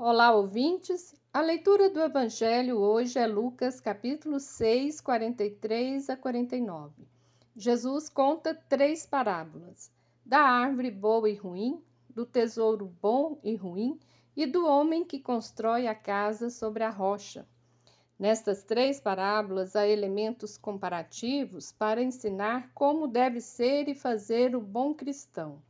Olá, ouvintes. A leitura do Evangelho hoje é Lucas, capítulo 6, 43 a 49. Jesus conta três parábolas: da árvore boa e ruim, do tesouro bom e ruim e do homem que constrói a casa sobre a rocha. Nestas três parábolas há elementos comparativos para ensinar como deve ser e fazer o bom cristão.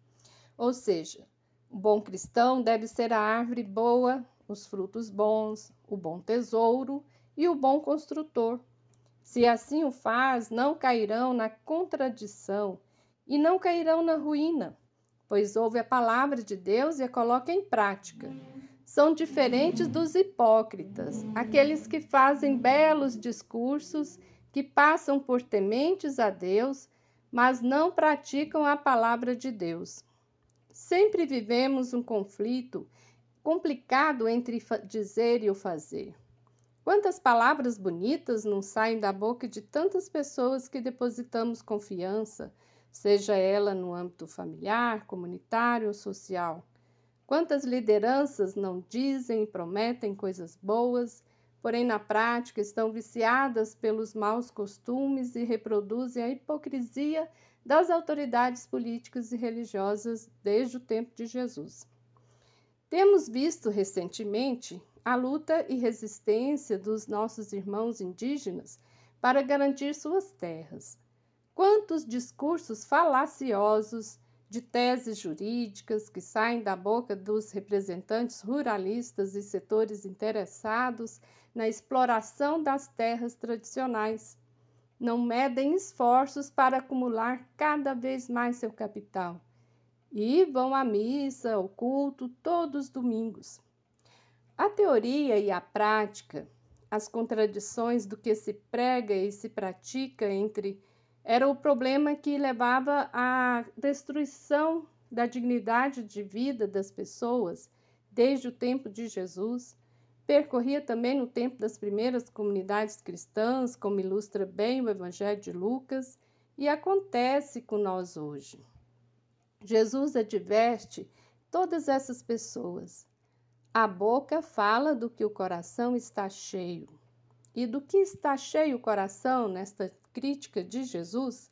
Ou seja, o bom cristão deve ser a árvore boa, os frutos bons, o bom tesouro e o bom construtor. Se assim o faz, não cairão na contradição e não cairão na ruína, pois ouve a palavra de Deus e a coloca em prática. São diferentes dos hipócritas, aqueles que fazem belos discursos, que passam por tementes a Deus, mas não praticam a palavra de Deus. Sempre vivemos um conflito complicado entre dizer e o fazer. Quantas palavras bonitas não saem da boca de tantas pessoas que depositamos confiança, seja ela no âmbito familiar, comunitário ou social. Quantas lideranças não dizem e prometem coisas boas, porém na prática estão viciadas pelos maus costumes e reproduzem a hipocrisia das autoridades políticas e religiosas desde o tempo de Jesus. Temos visto recentemente a luta e resistência dos nossos irmãos indígenas para garantir suas terras. Quantos discursos falaciosos de teses jurídicas que saem da boca dos representantes ruralistas e setores interessados na exploração das terras tradicionais não medem esforços para acumular cada vez mais seu capital e vão à missa, ao culto todos os domingos. A teoria e a prática, as contradições do que se prega e se pratica entre era o problema que levava à destruição da dignidade de vida das pessoas desde o tempo de Jesus percorria também no tempo das primeiras comunidades cristãs, como ilustra bem o Evangelho de Lucas, e acontece com nós hoje. Jesus adverte todas essas pessoas. A boca fala do que o coração está cheio. E do que está cheio o coração nesta crítica de Jesus?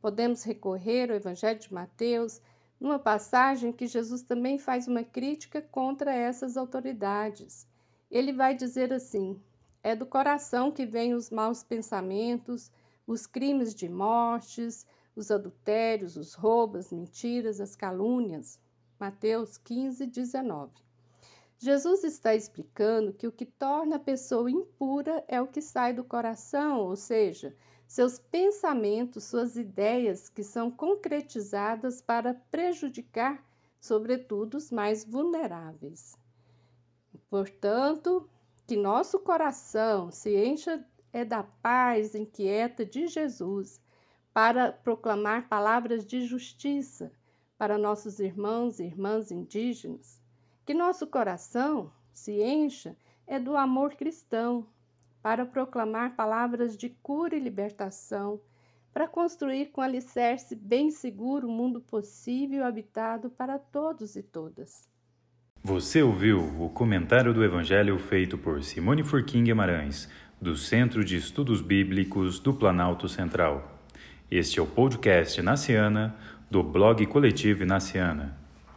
Podemos recorrer ao Evangelho de Mateus, numa passagem que Jesus também faz uma crítica contra essas autoridades ele vai dizer assim: é do coração que vêm os maus pensamentos, os crimes de mortes, os adultérios, os roubos, as mentiras, as calúnias. Mateus 15, 19. Jesus está explicando que o que torna a pessoa impura é o que sai do coração, ou seja, seus pensamentos, suas ideias que são concretizadas para prejudicar, sobretudo, os mais vulneráveis. Portanto, que nosso coração se encha é da paz inquieta de Jesus, para proclamar palavras de justiça para nossos irmãos e irmãs indígenas. Que nosso coração se encha é do amor cristão, para proclamar palavras de cura e libertação, para construir com alicerce bem seguro o um mundo possível habitado para todos e todas. Você ouviu o comentário do Evangelho feito por Simone Furquim Guimarães, do Centro de Estudos Bíblicos do Planalto Central. Este é o podcast Naciana, do blog Coletivo Naciana.